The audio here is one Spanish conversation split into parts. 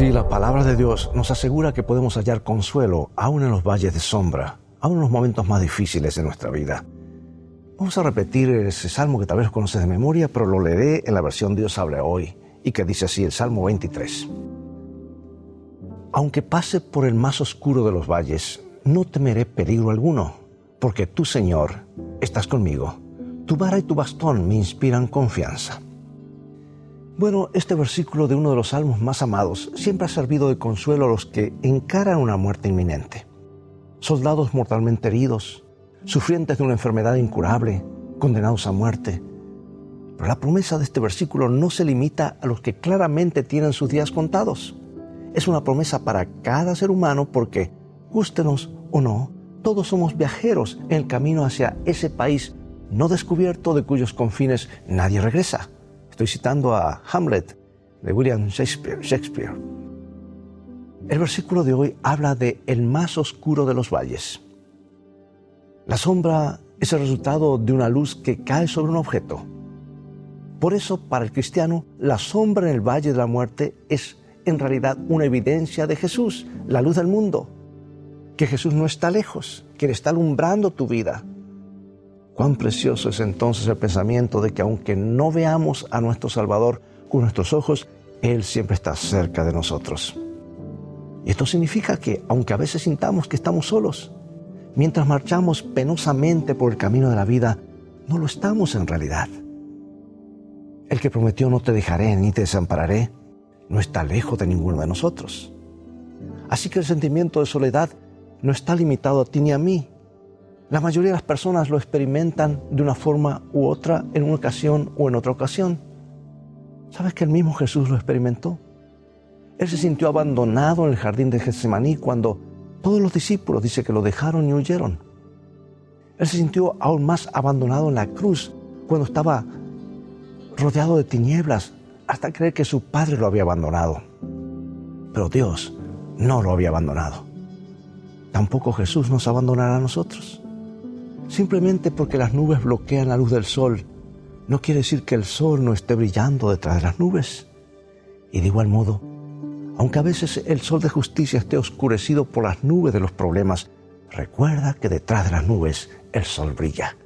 Sí, la palabra de Dios nos asegura que podemos hallar consuelo aún en los valles de sombra, aún en los momentos más difíciles de nuestra vida. Vamos a repetir ese salmo que tal vez conoces de memoria, pero lo leeré en la versión Dios habla hoy, y que dice así el Salmo 23. Aunque pase por el más oscuro de los valles, no temeré peligro alguno, porque tú, Señor, estás conmigo. Tu vara y tu bastón me inspiran confianza. Bueno, este versículo de uno de los salmos más amados siempre ha servido de consuelo a los que encaran una muerte inminente. Soldados mortalmente heridos, sufrientes de una enfermedad incurable, condenados a muerte. Pero la promesa de este versículo no se limita a los que claramente tienen sus días contados. Es una promesa para cada ser humano porque, gústenos o no, todos somos viajeros en el camino hacia ese país no descubierto de cuyos confines nadie regresa. Estoy citando a Hamlet de William Shakespeare. El versículo de hoy habla de el más oscuro de los valles. La sombra es el resultado de una luz que cae sobre un objeto. Por eso, para el cristiano, la sombra en el valle de la muerte es en realidad una evidencia de Jesús, la luz del mundo. Que Jesús no está lejos, que Él está alumbrando tu vida, Cuán precioso es entonces el pensamiento de que aunque no veamos a nuestro Salvador con nuestros ojos, Él siempre está cerca de nosotros. Y esto significa que aunque a veces sintamos que estamos solos, mientras marchamos penosamente por el camino de la vida, no lo estamos en realidad. El que prometió no te dejaré ni te desampararé, no está lejos de ninguno de nosotros. Así que el sentimiento de soledad no está limitado a ti ni a mí, la mayoría de las personas lo experimentan de una forma u otra, en una ocasión o en otra ocasión. ¿Sabes que el mismo Jesús lo experimentó? Él se sintió abandonado en el jardín de Getsemaní cuando todos los discípulos dice que lo dejaron y huyeron. Él se sintió aún más abandonado en la cruz cuando estaba rodeado de tinieblas hasta creer que su padre lo había abandonado. Pero Dios no lo había abandonado. Tampoco Jesús nos abandonará a nosotros. Simplemente porque las nubes bloquean la luz del sol, no quiere decir que el sol no esté brillando detrás de las nubes. Y de igual modo, aunque a veces el sol de justicia esté oscurecido por las nubes de los problemas, recuerda que detrás de las nubes el sol brilla.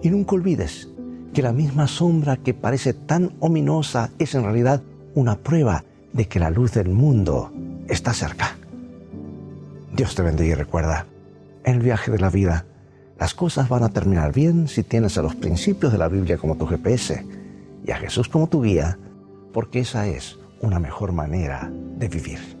Y nunca olvides que la misma sombra que parece tan ominosa es en realidad una prueba de que la luz del mundo está cerca. Dios te bendiga y recuerda, el viaje de la vida, las cosas van a terminar bien si tienes a los principios de la Biblia como tu GPS y a Jesús como tu guía, porque esa es una mejor manera de vivir.